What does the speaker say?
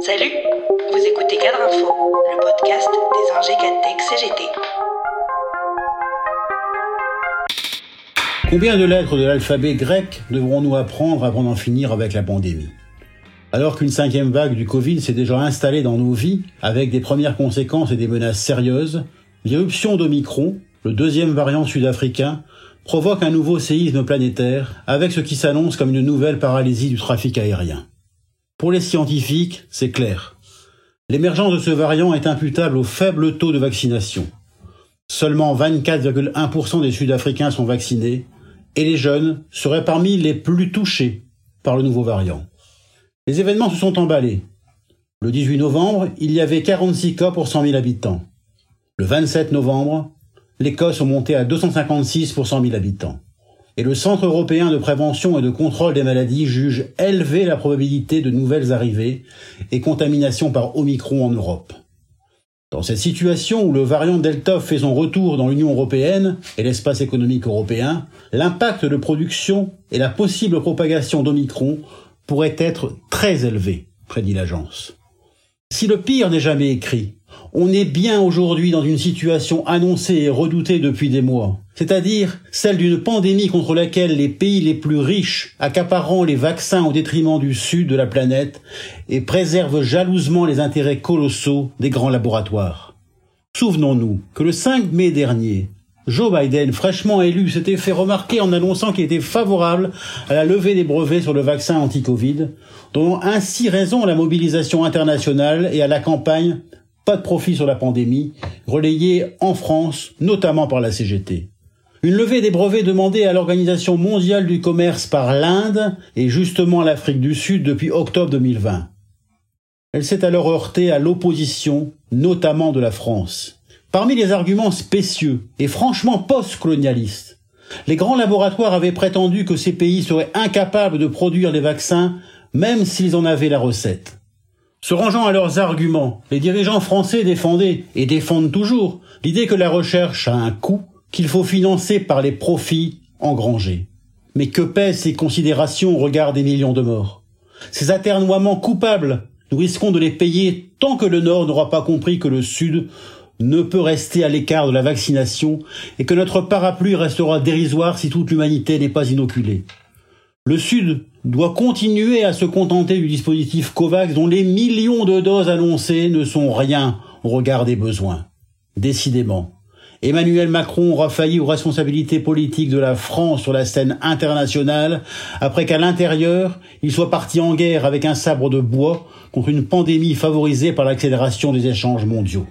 Salut, vous écoutez Cadre Info, le podcast des Cadtech CGT. Combien de lettres de l'alphabet grec devrons-nous apprendre avant d'en finir avec la pandémie? Alors qu'une cinquième vague du Covid s'est déjà installée dans nos vies, avec des premières conséquences et des menaces sérieuses, l'irruption d'Omicron, le deuxième variant sud-africain, provoque un nouveau séisme planétaire, avec ce qui s'annonce comme une nouvelle paralysie du trafic aérien. Pour les scientifiques, c'est clair. L'émergence de ce variant est imputable au faible taux de vaccination. Seulement 24,1% des Sud-Africains sont vaccinés et les jeunes seraient parmi les plus touchés par le nouveau variant. Les événements se sont emballés. Le 18 novembre, il y avait 46 cas pour 100 000 habitants. Le 27 novembre, les cas sont montés à 256 pour 100 000 habitants et le Centre européen de prévention et de contrôle des maladies juge élever la probabilité de nouvelles arrivées et contaminations par Omicron en Europe. Dans cette situation où le variant Delta fait son retour dans l'Union européenne et l'espace économique européen, l'impact de production et la possible propagation d'Omicron pourraient être très élevés, prédit l'agence. Si le pire n'est jamais écrit, on est bien aujourd'hui dans une situation annoncée et redoutée depuis des mois, c'est-à-dire celle d'une pandémie contre laquelle les pays les plus riches accaparant les vaccins au détriment du sud de la planète et préservent jalousement les intérêts colossaux des grands laboratoires. Souvenons-nous que le 5 mai dernier, Joe Biden, fraîchement élu, s'était fait remarquer en annonçant qu'il était favorable à la levée des brevets sur le vaccin anti-Covid, donnant ainsi raison à la mobilisation internationale et à la campagne pas de profit sur la pandémie, relayée en France, notamment par la CGT. Une levée des brevets demandée à l'Organisation mondiale du commerce par l'Inde et justement l'Afrique du Sud depuis octobre 2020. Elle s'est alors heurtée à l'opposition, notamment de la France. Parmi les arguments spécieux et franchement post-colonialistes, les grands laboratoires avaient prétendu que ces pays seraient incapables de produire les vaccins même s'ils en avaient la recette. Se rangeant à leurs arguments, les dirigeants français défendaient, et défendent toujours, l'idée que la recherche a un coût qu'il faut financer par les profits engrangés. Mais que pèsent ces considérations au regard des millions de morts? Ces aternoiements coupables, nous risquons de les payer tant que le Nord n'aura pas compris que le Sud ne peut rester à l'écart de la vaccination et que notre parapluie restera dérisoire si toute l'humanité n'est pas inoculée. Le Sud doit continuer à se contenter du dispositif COVAX dont les millions de doses annoncées ne sont rien au regard des besoins. Décidément, Emmanuel Macron aura failli aux responsabilités politiques de la France sur la scène internationale après qu'à l'intérieur, il soit parti en guerre avec un sabre de bois contre une pandémie favorisée par l'accélération des échanges mondiaux.